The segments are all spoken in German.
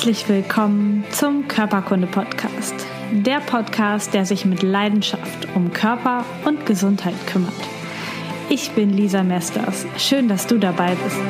Herzlich willkommen zum Körperkunde-Podcast. Der Podcast, der sich mit Leidenschaft um Körper und Gesundheit kümmert. Ich bin Lisa Mesters. Schön, dass du dabei bist.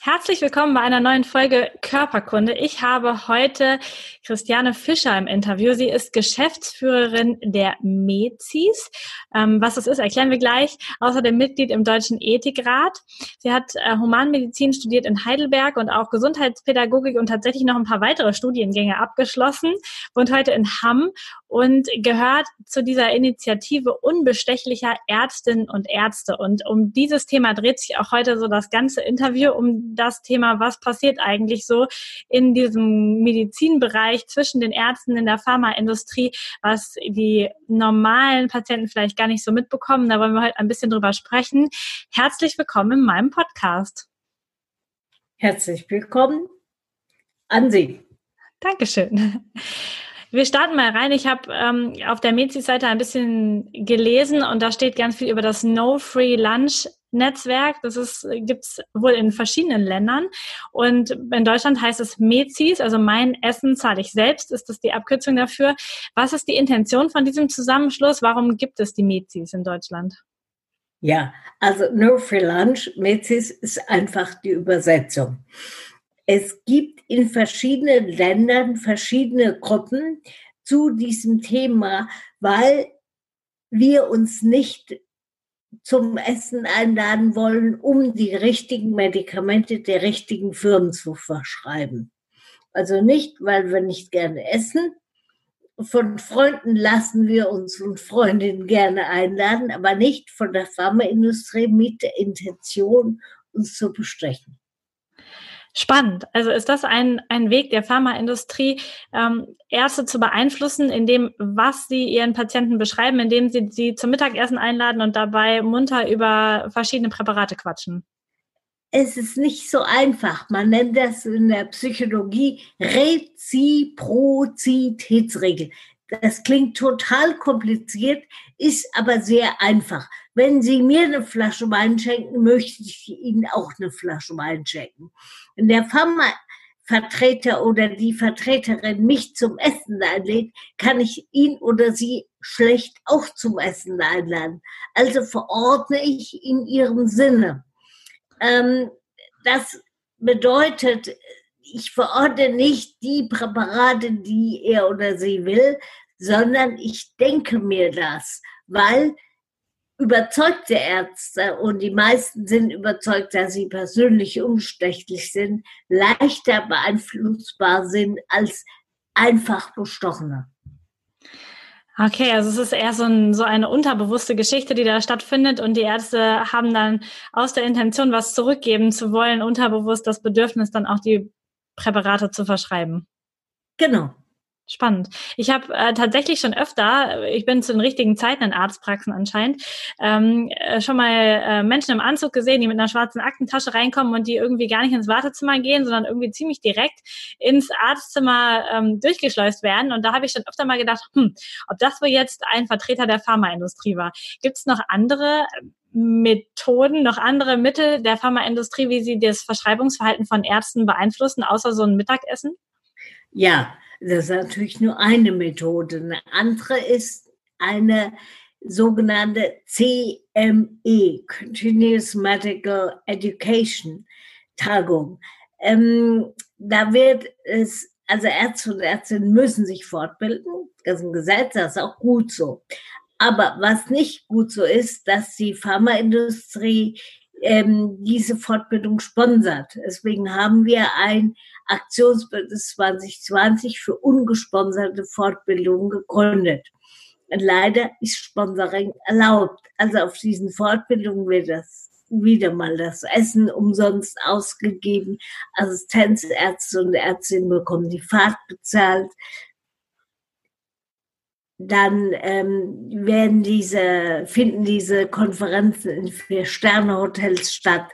Herzlich willkommen bei einer neuen Folge Körperkunde. Ich habe heute Christiane Fischer im Interview. Sie ist Geschäftsführerin der MEZIS. Ähm, was das ist, erklären wir gleich. Außerdem Mitglied im Deutschen Ethikrat. Sie hat äh, Humanmedizin studiert in Heidelberg und auch Gesundheitspädagogik und tatsächlich noch ein paar weitere Studiengänge abgeschlossen. Wohnt heute in Hamm und gehört zu dieser Initiative unbestechlicher Ärztinnen und Ärzte. Und um dieses Thema dreht sich auch heute so das ganze Interview, um das Thema, was passiert eigentlich so in diesem Medizinbereich Bereich zwischen den Ärzten in der Pharmaindustrie, was die normalen Patienten vielleicht gar nicht so mitbekommen. Da wollen wir heute ein bisschen drüber sprechen. Herzlich willkommen in meinem Podcast. Herzlich willkommen an Sie. Dankeschön. Wir starten mal rein. Ich habe ähm, auf der Mezi-Seite ein bisschen gelesen und da steht ganz viel über das No Free Lunch Netzwerk. Das ist, gibt's wohl in verschiedenen Ländern. Und in Deutschland heißt es MEZIS, also mein Essen zahle ich selbst, ist das die Abkürzung dafür. Was ist die Intention von diesem Zusammenschluss? Warum gibt es die MEZIS in Deutschland? Ja, also No Free Lunch, MEZIS ist einfach die Übersetzung. Es gibt in verschiedenen Ländern verschiedene Gruppen zu diesem Thema, weil wir uns nicht zum Essen einladen wollen, um die richtigen Medikamente der richtigen Firmen zu verschreiben. Also nicht, weil wir nicht gerne essen. Von Freunden lassen wir uns und Freundinnen gerne einladen, aber nicht von der Pharmaindustrie mit der Intention, uns zu bestechen. Spannend. Also ist das ein, ein Weg der Pharmaindustrie, ähm, Ärzte zu beeinflussen, in dem, was sie ihren Patienten beschreiben, indem sie sie zum Mittagessen einladen und dabei munter über verschiedene Präparate quatschen? Es ist nicht so einfach. Man nennt das in der Psychologie Reziprozitätsregel. Das klingt total kompliziert, ist aber sehr einfach. Wenn Sie mir eine Flasche Wein schenken, möchte ich Ihnen auch eine Flasche Wein schenken. Wenn der Pharmavertreter oder die Vertreterin mich zum Essen einlädt, kann ich ihn oder sie schlecht auch zum Essen einladen. Also verordne ich in ihrem Sinne. Ähm, das bedeutet, ich verordne nicht die Präparate, die er oder sie will, sondern ich denke mir das, weil überzeugte Ärzte, und die meisten sind überzeugt, dass sie persönlich unbestechlich sind, leichter beeinflussbar sind als einfach Bestochene. Okay, also es ist eher so, ein, so eine unterbewusste Geschichte, die da stattfindet und die Ärzte haben dann aus der Intention, was zurückgeben zu wollen, unterbewusst das Bedürfnis, dann auch die Präparate zu verschreiben. Genau. Spannend. Ich habe äh, tatsächlich schon öfter, ich bin zu den richtigen Zeiten in Arztpraxen anscheinend, ähm, äh, schon mal äh, Menschen im Anzug gesehen, die mit einer schwarzen Aktentasche reinkommen und die irgendwie gar nicht ins Wartezimmer gehen, sondern irgendwie ziemlich direkt ins Arztzimmer ähm, durchgeschleust werden. Und da habe ich schon öfter mal gedacht, hm, ob das wohl jetzt ein Vertreter der Pharmaindustrie war. Gibt es noch andere Methoden, noch andere Mittel der Pharmaindustrie, wie sie das Verschreibungsverhalten von Ärzten beeinflussen, außer so ein Mittagessen? Ja, das ist natürlich nur eine Methode. Eine andere ist eine sogenannte CME, Continuous Medical Education Tagung. Ähm, da wird es, also Ärzte und Ärztinnen müssen sich fortbilden. Das ist ein Gesetz, das ist auch gut so. Aber was nicht gut so ist, dass die Pharmaindustrie ähm, diese Fortbildung sponsert. Deswegen haben wir ein Aktionsbündnis 2020 für ungesponserte Fortbildungen gegründet. Und leider ist Sponsoring erlaubt. Also auf diesen Fortbildungen wird das wieder mal das Essen umsonst ausgegeben. Assistenzärzte und Ärztinnen bekommen die Fahrt bezahlt dann ähm, werden diese, finden diese Konferenzen in Vier-Sterne-Hotels statt.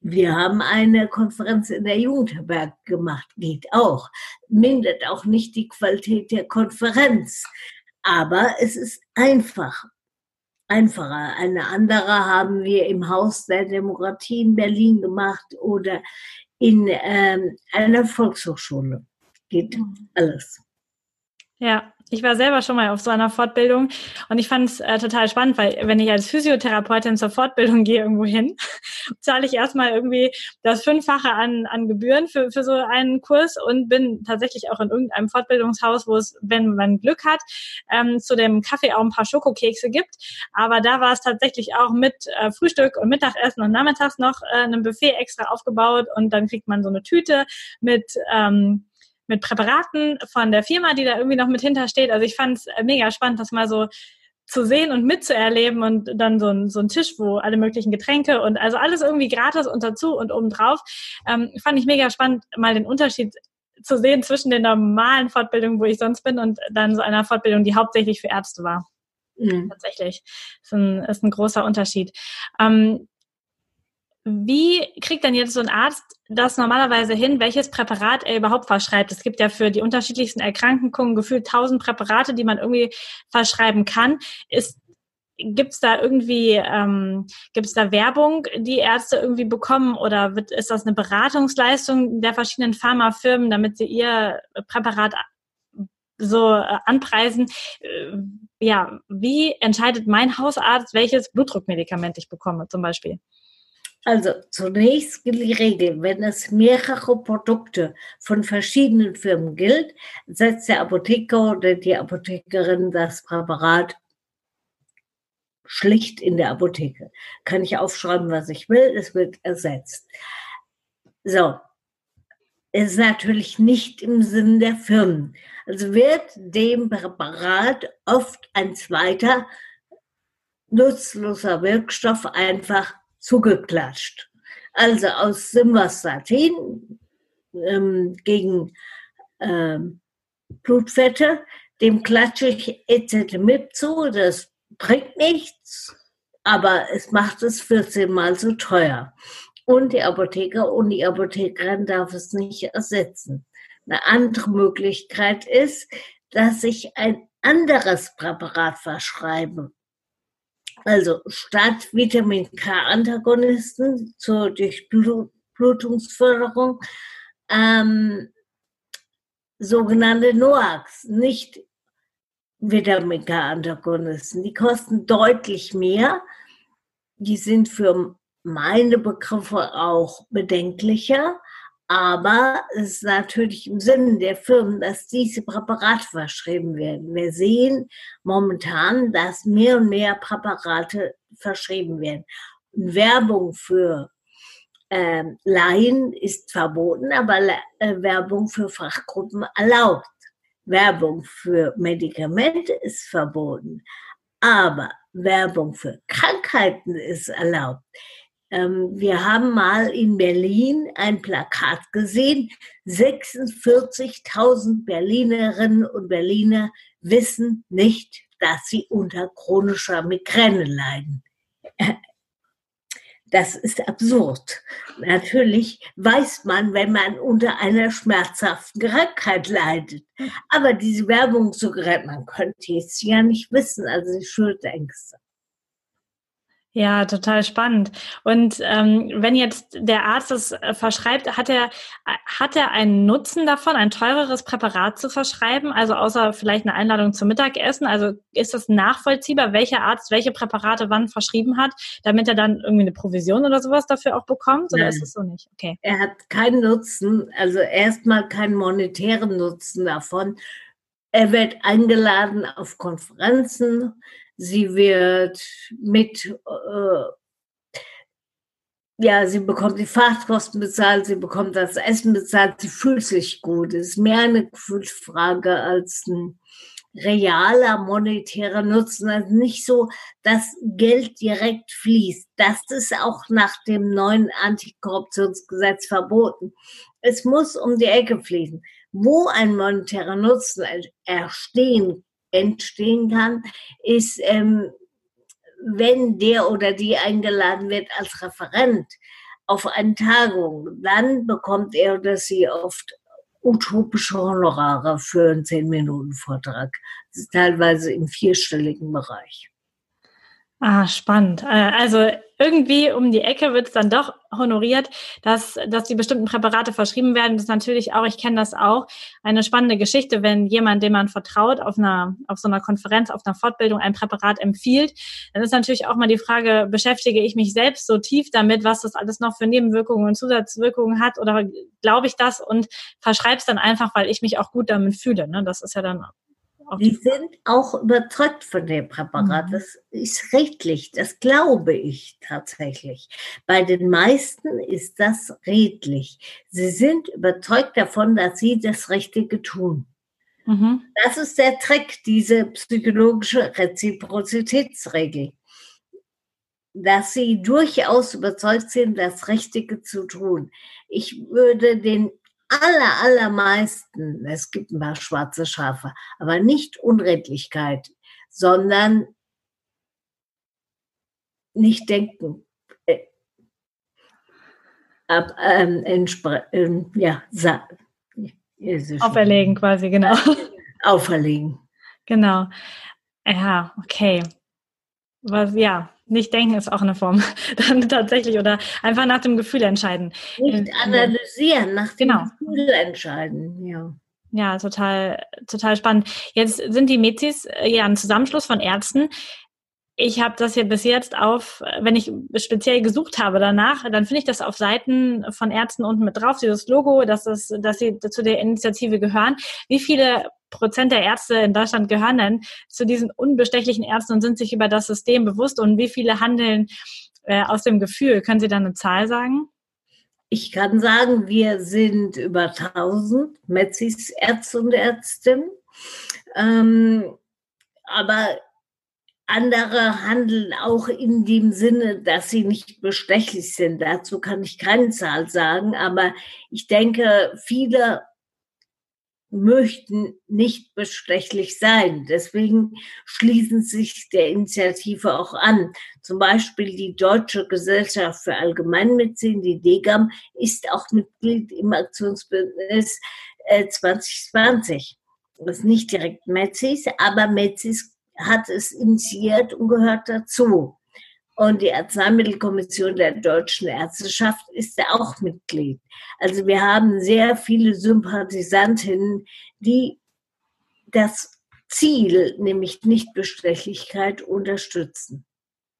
Wir haben eine Konferenz in der Jugendherberg gemacht, geht auch. Mindert auch nicht die Qualität der Konferenz. Aber es ist einfach, einfacher. Eine andere haben wir im Haus der Demokratie in Berlin gemacht oder in ähm, einer Volkshochschule. Geht mhm. alles. Ja, ich war selber schon mal auf so einer Fortbildung und ich fand es äh, total spannend, weil wenn ich als Physiotherapeutin zur Fortbildung gehe irgendwo hin, zahle ich erstmal irgendwie das Fünffache an, an Gebühren für, für so einen Kurs und bin tatsächlich auch in irgendeinem Fortbildungshaus, wo es, wenn man Glück hat, ähm, zu dem Kaffee auch ein paar Schokokekse gibt. Aber da war es tatsächlich auch mit äh, Frühstück und Mittagessen und nachmittags noch äh, einem Buffet extra aufgebaut und dann kriegt man so eine Tüte mit ähm, mit Präparaten von der Firma, die da irgendwie noch mit hintersteht. Also ich fand es äh, mega spannend, das mal so zu sehen und mitzuerleben und dann so ein, so ein Tisch, wo alle möglichen Getränke und also alles irgendwie gratis und dazu und obendrauf. Ähm, fand ich mega spannend, mal den Unterschied zu sehen zwischen den normalen Fortbildungen, wo ich sonst bin, und dann so einer Fortbildung, die hauptsächlich für Ärzte war. Mhm. Tatsächlich. Ist ein, ist ein großer Unterschied. Ähm, wie kriegt denn jetzt so ein Arzt das normalerweise hin, welches Präparat er überhaupt verschreibt? Es gibt ja für die unterschiedlichsten Erkrankungen gefühlt tausend Präparate, die man irgendwie verschreiben kann. Ist Gibt es da irgendwie, ähm, gibt es da Werbung, die Ärzte irgendwie bekommen oder wird, ist das eine Beratungsleistung der verschiedenen Pharmafirmen, damit sie ihr Präparat so äh, anpreisen? Äh, ja, wie entscheidet mein Hausarzt, welches Blutdruckmedikament ich bekomme zum Beispiel? Also zunächst gilt die Regel, wenn es mehrere Produkte von verschiedenen Firmen gilt, setzt der Apotheker oder die Apothekerin das Präparat schlicht in der Apotheke. Kann ich aufschreiben, was ich will, es wird ersetzt. So, ist natürlich nicht im Sinn der Firmen. Also wird dem Präparat oft ein zweiter nutzloser Wirkstoff einfach zugeklatscht. Also aus Simvastatin ähm, gegen ähm, Blutfette, dem klatsche ich Ezetimib zu, das bringt nichts, aber es macht es 14 mal so teuer. Und die Apotheker und die Apothekerin darf es nicht ersetzen. Eine andere Möglichkeit ist, dass ich ein anderes Präparat verschreibe. Also statt Vitamin K-Antagonisten zur Durchblutungsförderung ähm, sogenannte NOACs, nicht Vitamin K-Antagonisten. Die kosten deutlich mehr. Die sind für meine Begriffe auch bedenklicher. Aber es ist natürlich im Sinne der Firmen, dass diese Präparate verschrieben werden. Wir sehen momentan, dass mehr und mehr Präparate verschrieben werden. Werbung für äh, Laien ist verboten, aber äh, Werbung für Fachgruppen erlaubt. Werbung für Medikamente ist verboten, aber Werbung für Krankheiten ist erlaubt. Ähm, wir haben mal in Berlin ein Plakat gesehen. 46.000 Berlinerinnen und Berliner wissen nicht, dass sie unter chronischer Migräne leiden. Das ist absurd. Natürlich weiß man, wenn man unter einer schmerzhaften Krankheit leidet. Aber diese Werbung so gerät, man könnte es ja nicht wissen, also die Schuldängste. Ja, total spannend. Und ähm, wenn jetzt der Arzt es äh, verschreibt, hat er, hat er einen Nutzen davon, ein teureres Präparat zu verschreiben? Also außer vielleicht eine Einladung zum Mittagessen? Also ist das nachvollziehbar, welcher Arzt welche Präparate wann verschrieben hat, damit er dann irgendwie eine Provision oder sowas dafür auch bekommt? Oder Nein. ist es so nicht? Okay. Er hat keinen Nutzen, also erstmal keinen monetären Nutzen davon. Er wird eingeladen auf Konferenzen sie wird mit, äh, ja, sie bekommt die Fahrtkosten bezahlt, sie bekommt das Essen bezahlt, sie fühlt sich gut. Es ist mehr eine Gefühlsfrage als ein realer monetärer Nutzen. Also nicht so, dass Geld direkt fließt. Das ist auch nach dem neuen Antikorruptionsgesetz verboten. Es muss um die Ecke fließen. Wo ein monetärer Nutzen entstehen entstehen kann, ist, ähm, wenn der oder die eingeladen wird als Referent auf eine Tagung, dann bekommt er oder sie oft utopische Honorare für einen 10-Minuten-Vortrag. Das ist teilweise im vierstelligen Bereich. Ah, spannend. Äh, also irgendwie um die Ecke wird es dann doch honoriert, dass, dass die bestimmten Präparate verschrieben werden. Das ist natürlich auch, ich kenne das auch, eine spannende Geschichte, wenn jemand, dem man vertraut, auf einer, auf so einer Konferenz, auf einer Fortbildung ein Präparat empfiehlt. Dann ist natürlich auch mal die Frage, beschäftige ich mich selbst so tief damit, was das alles noch für Nebenwirkungen und Zusatzwirkungen hat oder glaube ich das und verschreibe es dann einfach, weil ich mich auch gut damit fühle. Ne? Das ist ja dann die sind auch überzeugt von dem Präparat. Mhm. Das ist redlich, das glaube ich tatsächlich. Bei den meisten ist das redlich. Sie sind überzeugt davon, dass sie das Richtige tun. Mhm. Das ist der Trick, diese psychologische Reziprozitätsregel. Dass sie durchaus überzeugt sind, das Richtige zu tun. Ich würde den aller, allermeisten, es gibt ein paar schwarze Schafe, aber nicht Unredlichkeit, sondern nicht denken. Äh, ab, ähm, ähm, ja, Auferlegen quasi, genau. Auferlegen. Genau. Ja, okay. Was, ja, nicht denken ist auch eine Form dann tatsächlich oder einfach nach dem Gefühl entscheiden. Nicht analysieren, nach dem genau. Gefühl entscheiden, ja. Ja, total, total spannend. Jetzt sind die Mezis äh, ja ein Zusammenschluss von Ärzten. Ich habe das hier bis jetzt auf, wenn ich speziell gesucht habe danach, dann finde ich das auf Seiten von Ärzten unten mit drauf, dieses Logo, dass, es, dass sie zu der Initiative gehören. Wie viele Prozent der Ärzte in Deutschland gehören denn zu diesen unbestechlichen Ärzten und sind sich über das System bewusst und wie viele handeln äh, aus dem Gefühl? Können Sie da eine Zahl sagen? Ich kann sagen, wir sind über 1000 Metzis Ärzte und Ärztinnen. Ähm, aber andere handeln auch in dem Sinne, dass sie nicht bestechlich sind. Dazu kann ich keine Zahl sagen, aber ich denke, viele möchten nicht bestechlich sein. Deswegen schließen sich der Initiative auch an. Zum Beispiel die Deutsche Gesellschaft für Allgemeinmedizin, die DGAM, ist auch Mitglied im Aktionsbündnis 2020. Äh, das ist nicht direkt Metzis, aber Metzis hat es initiiert und gehört dazu. Und die Arzneimittelkommission der deutschen Ärzteschaft ist ja auch Mitglied. Also wir haben sehr viele Sympathisantinnen, die das Ziel, nämlich Nichtbestechlichkeit, unterstützen.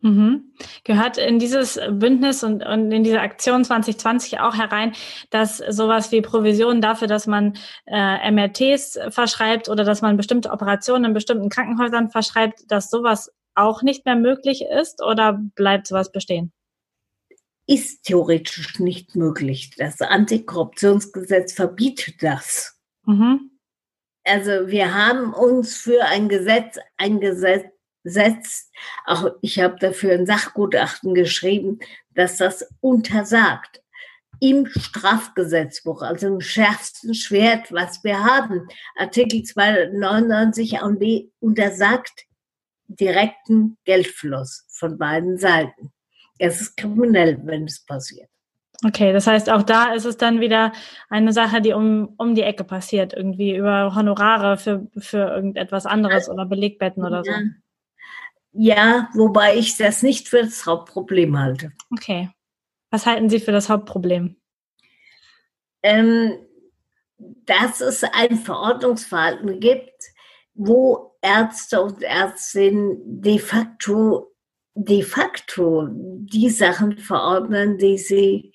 Mhm. Gehört in dieses Bündnis und, und in diese Aktion 2020 auch herein, dass sowas wie Provisionen dafür, dass man äh, MRTs verschreibt oder dass man bestimmte Operationen in bestimmten Krankenhäusern verschreibt, dass sowas auch nicht mehr möglich ist oder bleibt sowas bestehen? Ist theoretisch nicht möglich. Das Antikorruptionsgesetz verbietet das. Mhm. Also wir haben uns für ein Gesetz eingesetzt, auch ich habe dafür ein Sachgutachten geschrieben, dass das untersagt im Strafgesetzbuch, also im schärfsten Schwert, was wir haben. Artikel 299 AMB untersagt direkten Geldfluss von beiden Seiten. Es ist kriminell, wenn es passiert. Okay, das heißt, auch da ist es dann wieder eine Sache, die um, um die Ecke passiert, irgendwie über Honorare für, für irgendetwas anderes oder Belegbetten oder ja. so. Ja, wobei ich das nicht für das Hauptproblem halte. Okay. Was halten Sie für das Hauptproblem? Ähm, dass es ein Verordnungsverhalten gibt, wo Ärzte und Ärztinnen de facto, de facto die Sachen verordnen, die sie,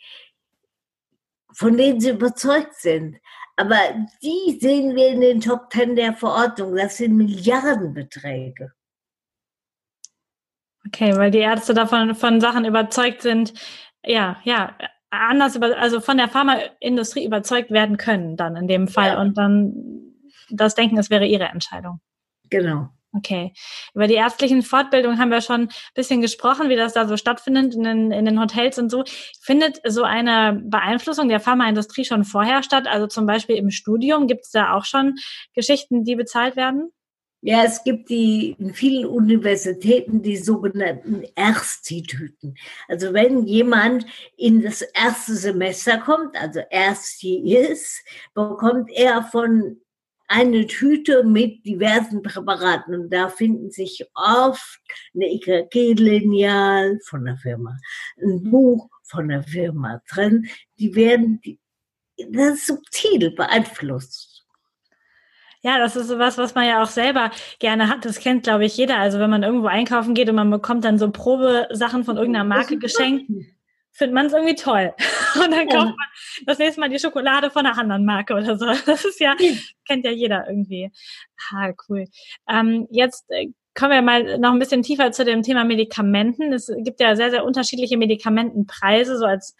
von denen sie überzeugt sind. Aber die sehen wir in den Top Ten der Verordnung. Das sind Milliardenbeträge. Okay, weil die Ärzte davon von Sachen überzeugt sind, ja, ja, anders über, also von der Pharmaindustrie überzeugt werden können dann in dem Fall ja. und dann das denken, es wäre ihre Entscheidung. Genau. Okay. Über die ärztlichen Fortbildungen haben wir schon ein bisschen gesprochen, wie das da so stattfindet in den, in den Hotels und so. Findet so eine Beeinflussung der Pharmaindustrie schon vorher statt? Also zum Beispiel im Studium gibt es da auch schon Geschichten, die bezahlt werden? Ja, es gibt die in vielen Universitäten die sogenannten Ersttitüten. Also wenn jemand in das erste Semester kommt, also Ersti ist, bekommt er von eine Tüte mit diversen Präparaten und da finden sich oft eine EKG-Lineal von der Firma, ein Buch von der Firma drin. Die werden das subtil beeinflusst. Ja, das ist sowas, was man ja auch selber gerne hat. Das kennt, glaube ich, jeder. Also wenn man irgendwo einkaufen geht und man bekommt dann so Probesachen von irgendeiner Marke geschenkt, findet man es irgendwie toll. Und dann kauft man das nächste Mal die Schokolade von einer anderen Marke oder so. Das ist ja, kennt ja jeder irgendwie. Ah, cool. Ähm, jetzt äh, kommen wir mal noch ein bisschen tiefer zu dem Thema Medikamenten. Es gibt ja sehr, sehr unterschiedliche Medikamentenpreise, so als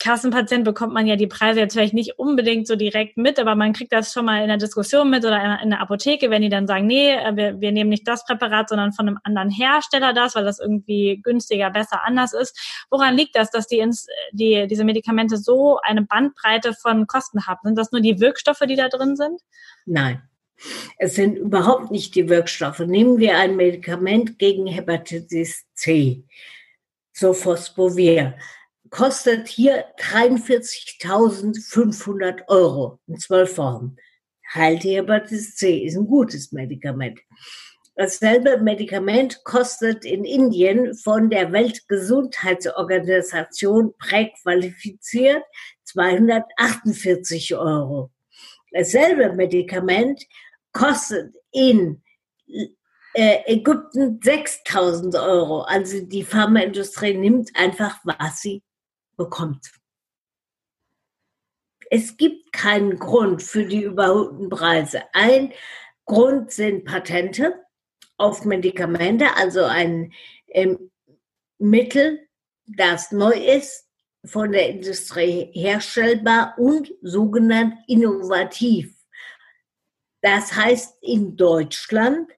Kassenpatient bekommt man ja die Preise jetzt vielleicht nicht unbedingt so direkt mit, aber man kriegt das schon mal in der Diskussion mit oder in der Apotheke, wenn die dann sagen, nee, äh, wir, wir nehmen nicht das Präparat, sondern von einem anderen Hersteller das, weil das irgendwie günstiger, besser, anders ist. Woran liegt das, dass die, ins, die diese Medikamente so eine Bandbreite von Kosten haben? Sind das nur die Wirkstoffe, die da drin sind? Nein. Es sind überhaupt nicht die Wirkstoffe. Nehmen wir ein Medikament gegen Hepatitis C, Sofosbuvir kostet hier 43.500 Euro in zwölf Wochen. Heilt Hepatitis C ist ein gutes Medikament. Dasselbe Medikament kostet in Indien von der Weltgesundheitsorganisation präqualifiziert 248 Euro. Dasselbe Medikament kostet in äh, Ägypten 6000 Euro. Also die Pharmaindustrie nimmt einfach, was sie bekommt. Es gibt keinen Grund für die überholten Preise. Ein Grund sind Patente auf Medikamente, also ein ähm, Mittel, das neu ist, von der Industrie herstellbar und sogenannt innovativ. Das heißt in Deutschland,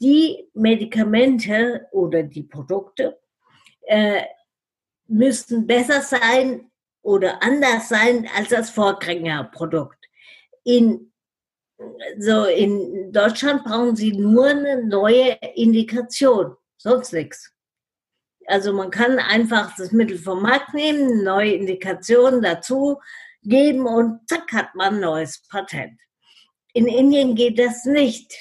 die Medikamente oder die Produkte äh, müssten besser sein oder anders sein als das Vorgängerprodukt. In, so in Deutschland brauchen Sie nur eine neue Indikation, sonst nichts. Also man kann einfach das Mittel vom Markt nehmen, neue Indikationen dazu geben und zack hat man ein neues Patent. In Indien geht das nicht.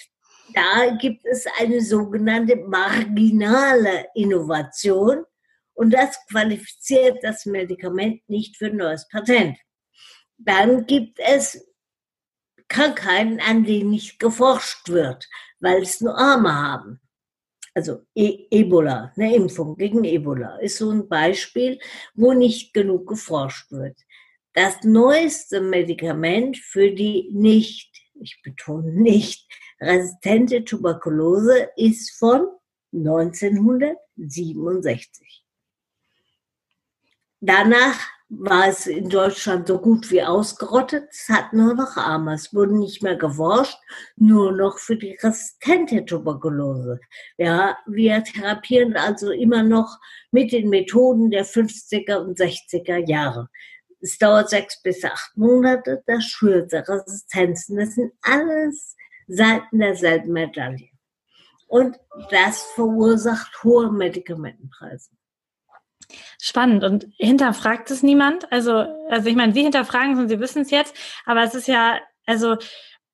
Da gibt es eine sogenannte marginale Innovation und das qualifiziert das Medikament nicht für ein neues Patent. Dann gibt es Krankheiten, an denen nicht geforscht wird, weil es nur Arme haben. Also e Ebola, eine Impfung gegen Ebola ist so ein Beispiel, wo nicht genug geforscht wird. Das neueste Medikament für die nicht, ich betone nicht, resistente Tuberkulose ist von 1967. Danach war es in Deutschland so gut wie ausgerottet. Es hat nur noch Arme. Es wurde nicht mehr geforscht, nur noch für die resistente Tuberkulose. Ja, wir therapieren also immer noch mit den Methoden der 50er und 60er Jahre. Es dauert sechs bis acht Monate, das schürt Resistenzen. Das sind alles Seiten derselben Medaille. Und das verursacht hohe Medikamentenpreise. Spannend. Und hinterfragt es niemand? Also, also ich meine, Sie hinterfragen es und Sie wissen es jetzt, aber es ist ja, also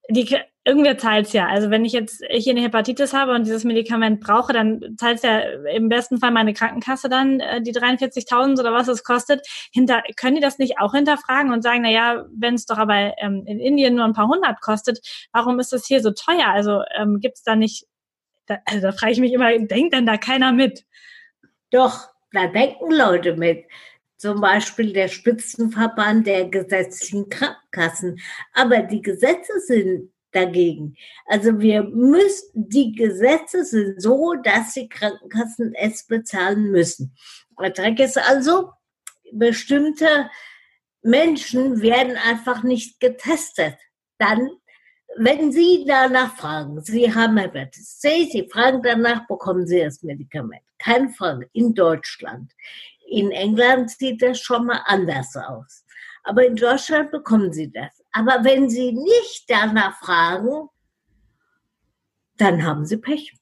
die, irgendwer zahlt es ja. Also wenn ich jetzt hier eine Hepatitis habe und dieses Medikament brauche, dann zahlt es ja im besten Fall meine Krankenkasse dann äh, die 43.000 oder was es kostet. Hinter, können die das nicht auch hinterfragen und sagen, na ja, wenn es doch aber ähm, in Indien nur ein paar hundert kostet, warum ist das hier so teuer? Also ähm, gibt es da nicht, da, also da frage ich mich immer, denkt denn da keiner mit? Doch, da denken Leute mit. Zum Beispiel der Spitzenverband der gesetzlichen Krankenkassen. Aber die Gesetze sind dagegen. Also wir müssen, die Gesetze sind so, dass die Krankenkassen es bezahlen müssen. Der Dreck ist also, bestimmte Menschen werden einfach nicht getestet. Dann, wenn Sie danach fragen, Sie haben Hepatitis C, Sie fragen danach, bekommen Sie das Medikament. Keine Frage, in Deutschland. In England sieht das schon mal anders aus. Aber in Deutschland bekommen sie das. Aber wenn sie nicht danach fragen, dann haben sie Pech.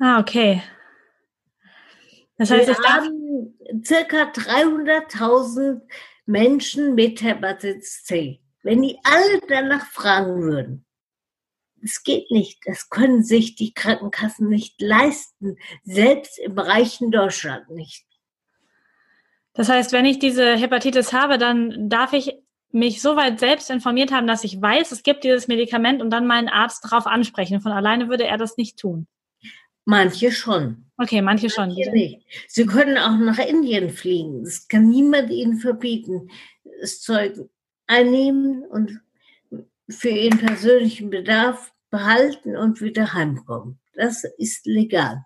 Ah, okay. Das heißt, wir haben circa 300.000 Menschen mit Hepatitis C. Wenn die alle danach fragen würden, es geht nicht. Das können sich die Krankenkassen nicht leisten, selbst im reichen Deutschland nicht. Das heißt, wenn ich diese Hepatitis habe, dann darf ich mich so weit selbst informiert haben, dass ich weiß, es gibt dieses Medikament und dann meinen Arzt darauf ansprechen. Von alleine würde er das nicht tun. Manche schon. Okay, manche, manche schon. Nicht. Sie können auch nach Indien fliegen. Das kann niemand ihnen verbieten. Das Zeug einnehmen und für ihren persönlichen Bedarf behalten und wieder heimkommen. Das ist legal.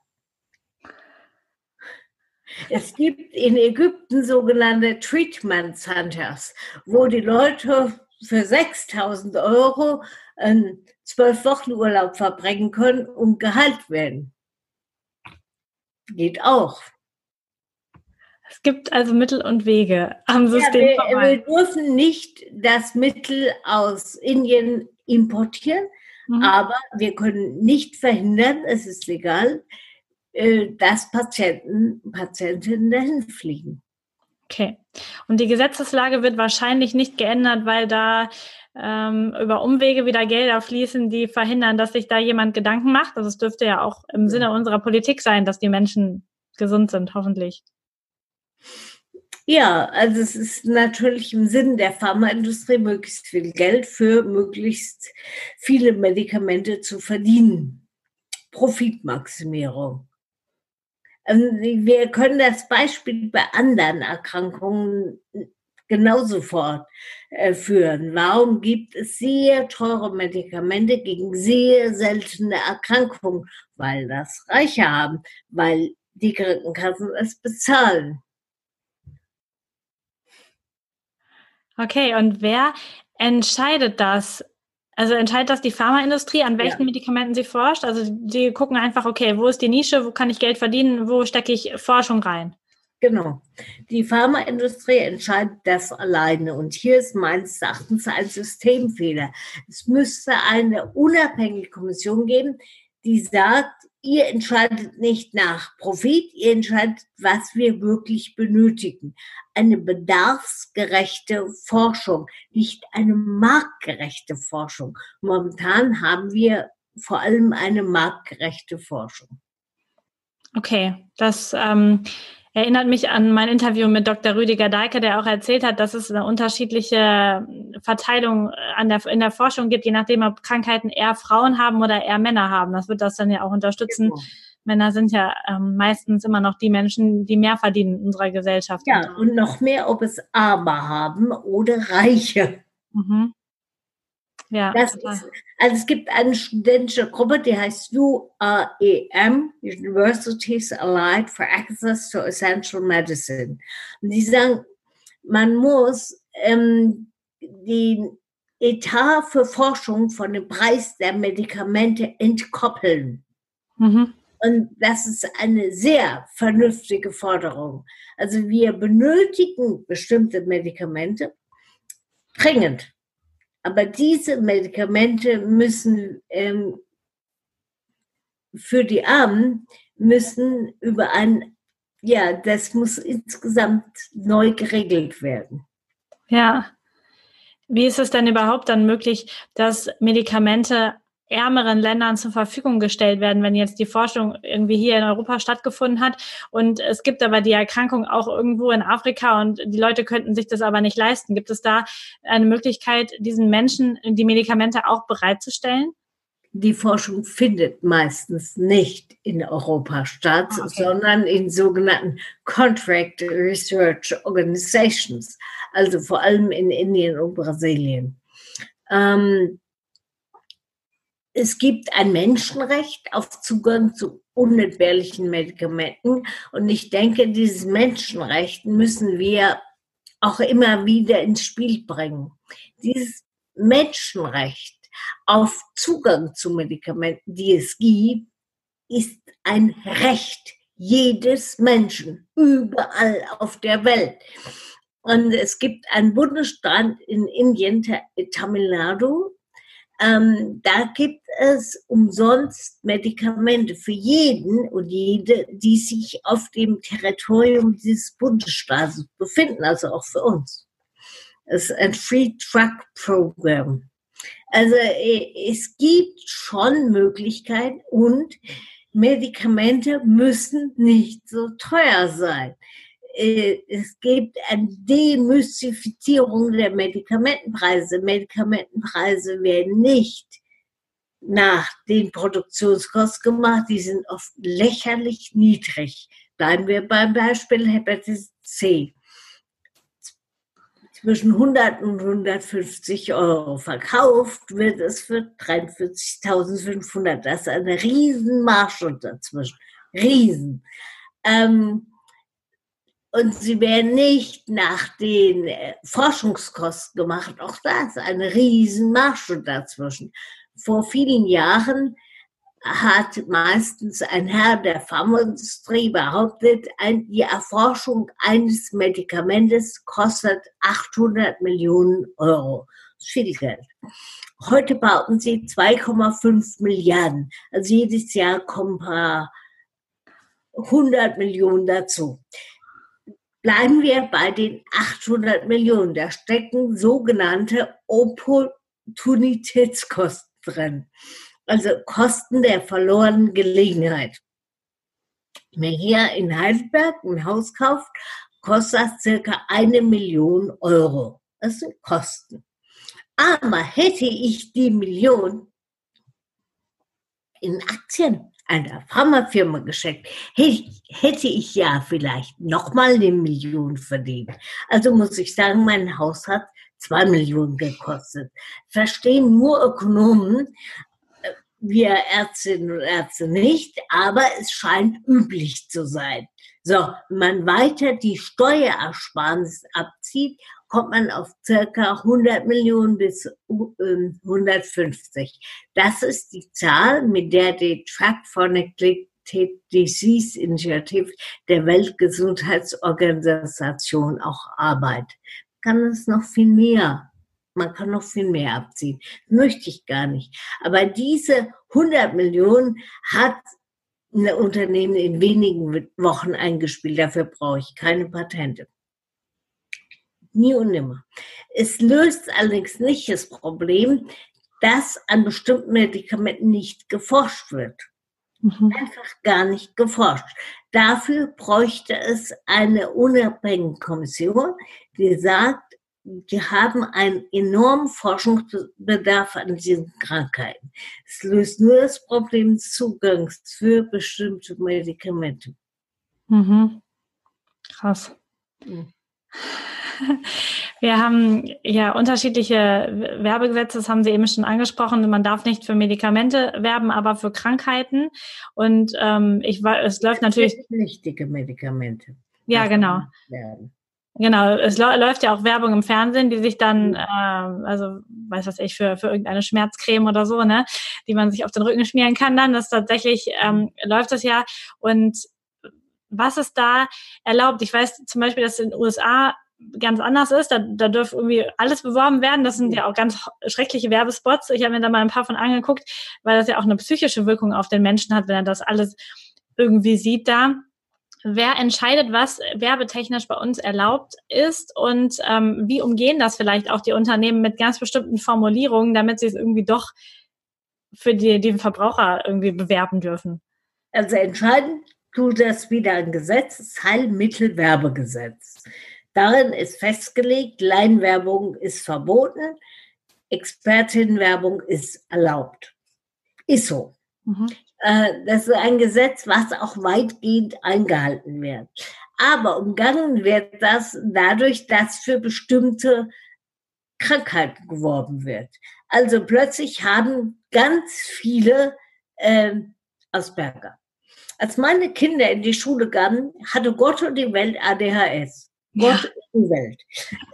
Es gibt in Ägypten sogenannte Treatment Centers, wo die Leute für 6000 Euro einen zwölf Wochen Urlaub verbringen können und geheilt werden. Geht auch. Es gibt also Mittel und Wege am System. Ja, wir, wir, dürfen nicht das Mittel aus Indien importieren, mhm. aber wir können nicht verhindern, es ist legal, äh, dass Patienten, Patientinnen dahin fliegen. Okay. Und die Gesetzeslage wird wahrscheinlich nicht geändert, weil da ähm, über Umwege wieder Gelder fließen, die verhindern, dass sich da jemand Gedanken macht. Also es dürfte ja auch im Sinne unserer Politik sein, dass die Menschen gesund sind, hoffentlich. Ja, also es ist natürlich im Sinne der Pharmaindustrie, möglichst viel Geld für möglichst viele Medikamente zu verdienen. Profitmaximierung. Ähm, wir können das Beispiel bei anderen Erkrankungen genauso fortführen. Warum gibt es sehr teure Medikamente gegen sehr seltene Erkrankungen? Weil das Reiche haben, weil die Krankenkassen es bezahlen. Okay, und wer entscheidet das? Also entscheidet das die Pharmaindustrie, an welchen ja. Medikamenten sie forscht? Also die gucken einfach, okay, wo ist die Nische, wo kann ich Geld verdienen, wo stecke ich Forschung rein? Genau. Die Pharmaindustrie entscheidet das alleine. Und hier ist meines Erachtens ein Systemfehler. Es müsste eine unabhängige Kommission geben, die sagt, ihr entscheidet nicht nach Profit, ihr entscheidet, was wir wirklich benötigen. Eine bedarfsgerechte Forschung, nicht eine marktgerechte Forschung. Momentan haben wir vor allem eine marktgerechte Forschung. Okay, das ähm, erinnert mich an mein Interview mit Dr. Rüdiger Deike, der auch erzählt hat, dass es eine unterschiedliche Verteilung an der, in der Forschung gibt, je nachdem, ob Krankheiten eher Frauen haben oder eher Männer haben. Das wird das dann ja auch unterstützen. Genau. Männer sind ja ähm, meistens immer noch die Menschen, die mehr verdienen in unserer Gesellschaft. Ja, und noch mehr, ob es Arme haben oder Reiche. Mhm. Ja, das ist, also es gibt eine studentische Gruppe, die heißt UAEM, Universities Allied for Access to Essential Medicine. Und die sagen, man muss ähm, den Etat für Forschung von dem Preis der Medikamente entkoppeln. Mhm. Und das ist eine sehr vernünftige Forderung. Also wir benötigen bestimmte Medikamente dringend. Aber diese Medikamente müssen ähm, für die Armen müssen über ein, ja, das muss insgesamt neu geregelt werden. Ja. Wie ist es denn überhaupt dann möglich, dass Medikamente ärmeren Ländern zur Verfügung gestellt werden, wenn jetzt die Forschung irgendwie hier in Europa stattgefunden hat und es gibt aber die Erkrankung auch irgendwo in Afrika und die Leute könnten sich das aber nicht leisten. Gibt es da eine Möglichkeit, diesen Menschen die Medikamente auch bereitzustellen? Die Forschung findet meistens nicht in Europa statt, ah, okay. sondern in sogenannten Contract Research Organizations, also vor allem in Indien und Brasilien. Ähm, es gibt ein Menschenrecht auf Zugang zu unentbehrlichen Medikamenten. Und ich denke, dieses Menschenrecht müssen wir auch immer wieder ins Spiel bringen. Dieses Menschenrecht auf Zugang zu Medikamenten, die es gibt, ist ein Recht jedes Menschen überall auf der Welt. Und es gibt einen Bundesstaat in Indien, Tamil Nadu, Ähm, da gibt es umsonst Medikamente für jeden und jede, die sich auf dem Territorium dieses Bundesstaates befinden, also auch für uns. Es ist ein Free Truck Program. Also äh, es gibt schon Möglichkeiten und Medikamente müssen nicht so teuer sein. Äh, es gibt eine Demystifizierung der Medikamentenpreise. Medikamentenpreise werden nicht nach den Produktionskosten gemacht, die sind oft lächerlich niedrig. Bleiben wir beim Beispiel Hepatitis C. Zwischen 100 und 150 Euro verkauft wird es für 43.500. Das ist eine Riesenmarge dazwischen. Riesen. Ähm, und sie werden nicht nach den äh, Forschungskosten gemacht. Auch das, eine Riesenmarge dazwischen. Vor vielen Jahren hat meistens ein Herr der Pharmaindustrie behauptet, die Erforschung eines Medikamentes kostet 800 Millionen Euro. Das ist viel Geld. Heute bauten sie 2,5 Milliarden. Also jedes Jahr kommen ein paar 100 Millionen dazu. Bleiben wir bei den 800 Millionen. Da stecken sogenannte Opportunitätskosten drin. Also Kosten der verlorenen Gelegenheit. Wer hier in Heidelberg ein Haus kauft, kostet das circa eine Million Euro. Das sind Kosten. Aber hätte ich die Million in Aktien einer Pharmafirma geschenkt, hätte ich ja vielleicht nochmal eine Million verdient. Also muss ich sagen, mein Haus hat zwei Millionen gekostet. Verstehen nur Ökonomen, äh, wir Ärztinnen und Ärzte nicht, aber es scheint üblich zu sein. So, wenn man weiter die Steuerersparnis abzieht, kommt man auf circa 100 Millionen bis 150. Ähm, das ist die Zahl, mit der die Track for Neglected Disease Initiative der Weltgesundheitsorganisation auch arbeitet. Kann es noch viel mehr man kann noch viel mehr abziehen. Möchte ich gar nicht. Aber diese 100 Millionen hat ein Unternehmen in wenigen Wochen eingespielt. Dafür brauche ich keine Patente. Nie und nimmer. Es löst allerdings nicht das Problem, dass an bestimmten Medikamenten nicht geforscht wird. Mhm. Einfach gar nicht geforscht. Dafür bräuchte es eine unabhängige Kommission, die sagt, wir haben einen enormen Forschungsbedarf an diesen Krankheiten. Es löst nur das Problem des Zugangs für bestimmte Medikamente. Mhm. Krass. Mhm. Wir haben ja unterschiedliche Werbegesetze, das haben Sie eben schon angesprochen. Man darf nicht für Medikamente werben, aber für Krankheiten. Und ähm, ich es läuft natürlich. Wichtige Medikamente. Ja, genau. Werden. Genau, es läuft ja auch Werbung im Fernsehen, die sich dann, äh, also weiß was ich, für, für irgendeine Schmerzcreme oder so, ne, die man sich auf den Rücken schmieren kann dann. Das tatsächlich ähm, läuft das ja. Und was ist da erlaubt? Ich weiß zum Beispiel, dass in den USA ganz anders ist. Da, da dürfte irgendwie alles beworben werden. Das sind ja auch ganz schreckliche Werbespots. Ich habe mir da mal ein paar von angeguckt, weil das ja auch eine psychische Wirkung auf den Menschen hat, wenn er das alles irgendwie sieht da. Wer entscheidet, was werbetechnisch bei uns erlaubt ist und ähm, wie umgehen das vielleicht auch die Unternehmen mit ganz bestimmten Formulierungen, damit sie es irgendwie doch für die, den Verbraucher irgendwie bewerben dürfen? Also entscheidend tut das wieder ein Gesetz, das Heilmittelwerbegesetz. Darin ist festgelegt, Leinwerbung ist verboten, Expertinnenwerbung ist erlaubt. Ist so. Mhm. Äh, das ist ein Gesetz, was auch weitgehend eingehalten wird. Aber umgangen wird das dadurch, dass für bestimmte Krankheiten geworben wird. Also plötzlich haben ganz viele äh, Asperger. Als meine Kinder in die Schule kamen, hatte Gott und die Welt ADHS. Gott ja. die Welt.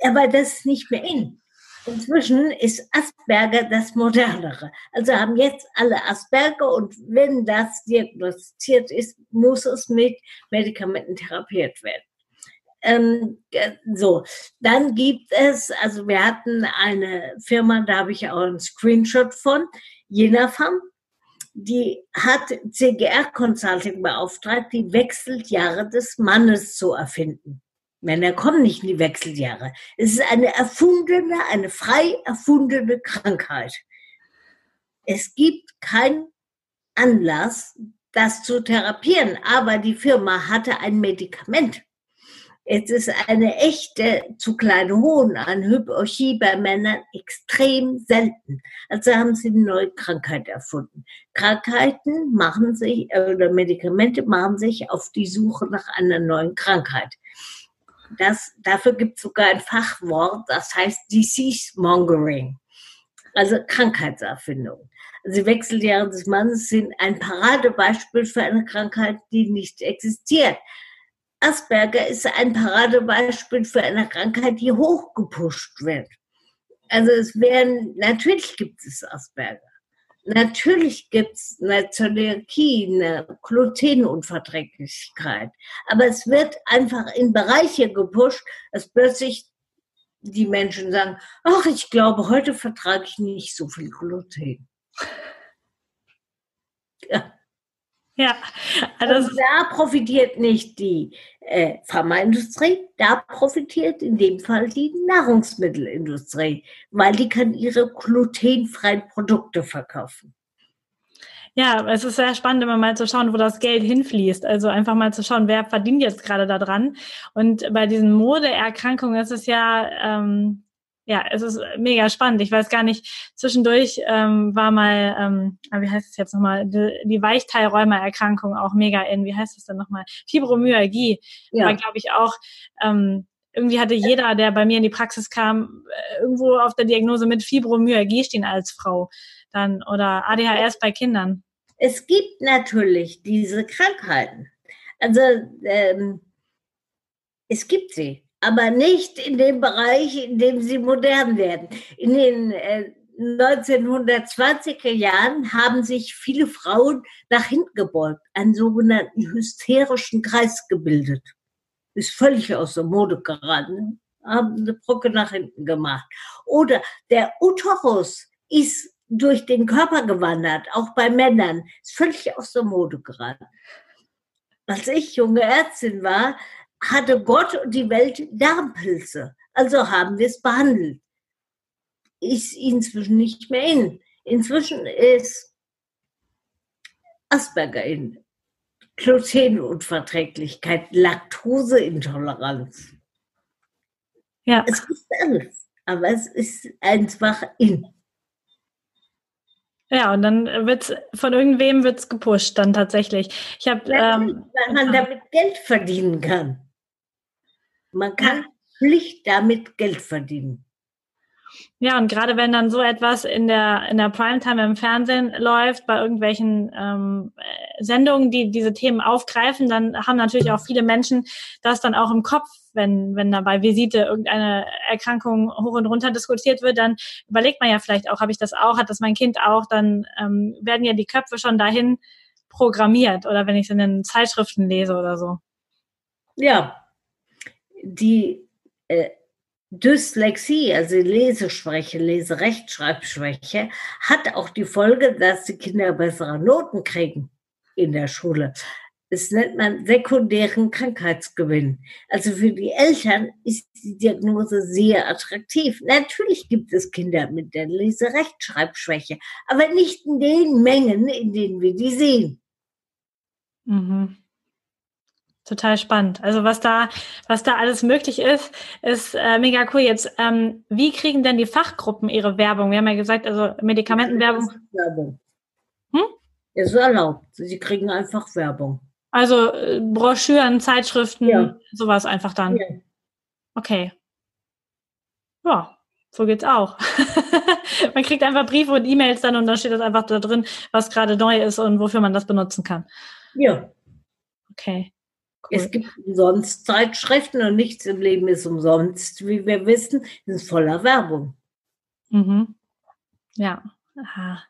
Aber das ist nicht mehr in. Inzwischen ist Asperger das Modernere. Also haben jetzt alle Asperger und wenn das diagnostiziert ist, muss es mit Medikamenten therapiert werden. ähm, so, dann gibt es, also wir hatten eine Firma, da habe ich auch einen Screenshot von, Jenafam, die hat CGR Consulting beauftragt, die Wechseljahre des Mannes zu erfinden. Männer kommen nicht in die Wechseljahre. Es ist eine erfundene, eine frei erfundene Krankheit. Es gibt keinen Anlass, das zu therapieren, aber die Firma hatte ein Medikament. Es ist eine echte zu kleine Hohn an Hyporchie bei Männern extrem selten. Also haben sie eine neue Krankheit erfunden. Krankheiten machen sich, oder Medikamente machen sich auf die Suche nach einer neuen Krankheit. Das, dafür gibt es sogar ein Fachwort, das heißt Disease Mongering, also Krankheitserfindung. Also die Wechseljahre des Mannes sind ein Paradebeispiel für eine Krankheit, die nicht existiert. Asperger ist ein Paradebeispiel für eine Krankheit, die hochgepusht wird. Also es werden, natürlich gibt es Asperger. Natürlich gibt es eine Zöliakie, eine Glutenunverträglichkeit. Aber es wird einfach in Bereiche gepusht, dass plötzlich die Menschen sagen, ach, ich glaube, heute vertrage ich nicht so viel Gluten. Ja. Ja, also Und da profitiert nicht die äh, Pharmaindustrie, da profitiert in dem Fall die Nahrungsmittelindustrie, weil die kann ihre glutenfreien Produkte verkaufen. Ja, es ist sehr spannend, immer mal zu schauen, wo das Geld hinfließt. Also einfach mal zu schauen, wer verdient jetzt gerade daran. Und bei diesen Modeerkrankungen ist es ja ähm, ja, es ist mega spannend. Ich weiß gar nicht, zwischendurch ähm, war mal, ähm, ah, wie heißt es jetzt nochmal, die, die Weichteilrheumaerkrankung auch mega in, wie heißt es denn nochmal? Fibromyalgie ja. war, glaube ich, auch, ähm, irgendwie hatte jeder, der bei mir in die Praxis kam, äh, irgendwo auf der Diagnose mit Fibromyalgie stehen als Frau dann oder ADHS bei Kindern. Es gibt natürlich diese Krankheiten. Also ähm, es gibt sie aber nicht in dem Bereich, in dem sie modern werden. In den äh, 1920er Jahren haben sich viele Frauen nach hinten gebeugt, einen sogenannten hysterischen Kreis gebildet. Ist völlig aus der Mode geraten, haben eine Brücke nach hinten gemacht. Oder der Uterus ist durch den Körper gewandert, auch bei Männern, ist völlig aus der Mode geraten. Als ich junge Ärztin war, hatte Gott und die Welt Darmpilze. Also haben wir es behandelt. Ist inzwischen nicht mehr in. Inzwischen ist Asperger in. Glutenunverträglichkeit, Laktoseintoleranz. Ja. Es ist alles, aber es ist einfach in. Ja, und dann wird's von irgendwem wird's gepusht dann tatsächlich. Ich habe, ähm, weil man damit Geld verdienen kann. Man kann schlicht damit Geld verdienen. Ja, und gerade wenn dann so etwas in der, in der Primetime im Fernsehen läuft, bei irgendwelchen ähm, Sendungen, die diese Themen aufgreifen, dann haben natürlich auch viele Menschen das dann auch im Kopf, wenn, wenn da bei Visite irgendeine Erkrankung hoch und runter diskutiert wird, dann überlegt man ja vielleicht auch, habe ich das auch, hat das mein Kind auch, dann ähm, werden ja die Köpfe schon dahin programmiert oder wenn ich es in den Zeitschriften lese oder so. Ja, die äh, Dyslexie, also Leseschwäche, Leserechtschreibschwäche, hat auch die Folge, dass die Kinder bessere Noten kriegen in der Schule. Das nennt man sekundären Krankheitsgewinn. Also für die Eltern ist die Diagnose sehr attraktiv. Natürlich gibt es Kinder mit der Leserechtschreibschwäche, aber nicht in den Mengen, in denen wir die sehen. Mhm. Total spannend. Also was da, was da alles möglich ist, ist äh, mega cool. Jetzt, ähm, wie kriegen denn die Fachgruppen ihre Werbung? Wir haben ja gesagt, also Medikamentenwerbung. Werbung. Hm? Ist erlaubt. Sie kriegen einfach Werbung. Also äh, Broschüren, Zeitschriften, ja. sowas einfach dann. Ja. Okay. Ja, so geht's auch. man kriegt einfach Briefe und E-Mails dann und dann steht das einfach da drin, was gerade neu ist und wofür man das benutzen kann. Ja. Okay. Es gibt umsonst Zeitschriften und nichts im Leben ist umsonst, wie wir wissen, ist voller Werbung. Mhm. Ja. Aha.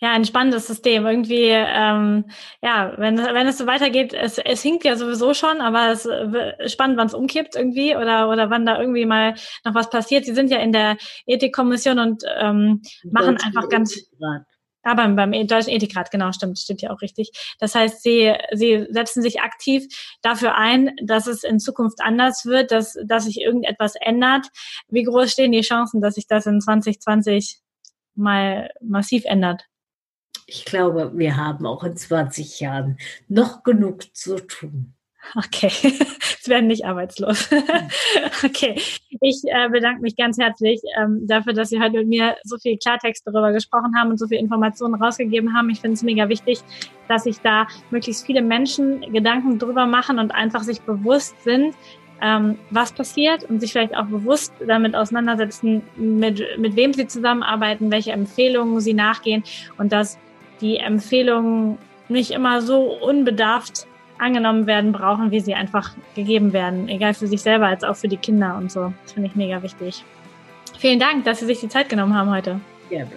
ja, ein spannendes System. Irgendwie, ähm, ja, wenn, wenn es so weitergeht, es, es hinkt ja sowieso schon, aber es ist spannend, wann es umkippt irgendwie oder, oder wann da irgendwie mal noch was passiert. Sie sind ja in der Ethikkommission und ähm, machen einfach ganz. Aber beim Deutschen Ethikrat, genau, stimmt, steht ja auch richtig. Das heißt, sie, sie setzen sich aktiv dafür ein, dass es in Zukunft anders wird, dass, dass sich irgendetwas ändert. Wie groß stehen die Chancen, dass sich das in 2020 mal massiv ändert? Ich glaube, wir haben auch in 20 Jahren noch genug zu tun. Okay, es werden nicht arbeitslos. okay, ich äh, bedanke mich ganz herzlich ähm, dafür, dass Sie heute mit mir so viel Klartext darüber gesprochen haben und so viel Informationen rausgegeben haben. Ich finde es mega wichtig, dass sich da möglichst viele Menschen Gedanken drüber machen und einfach sich bewusst sind, ähm, was passiert und sich vielleicht auch bewusst damit auseinandersetzen, mit, mit wem sie zusammenarbeiten, welche Empfehlungen sie nachgehen und dass die Empfehlungen nicht immer so unbedarft angenommen werden brauchen, wie sie einfach gegeben werden, egal für sich selber als auch für die Kinder und so. Das finde ich mega wichtig. Vielen Dank, dass Sie sich die Zeit genommen haben heute. Gerne.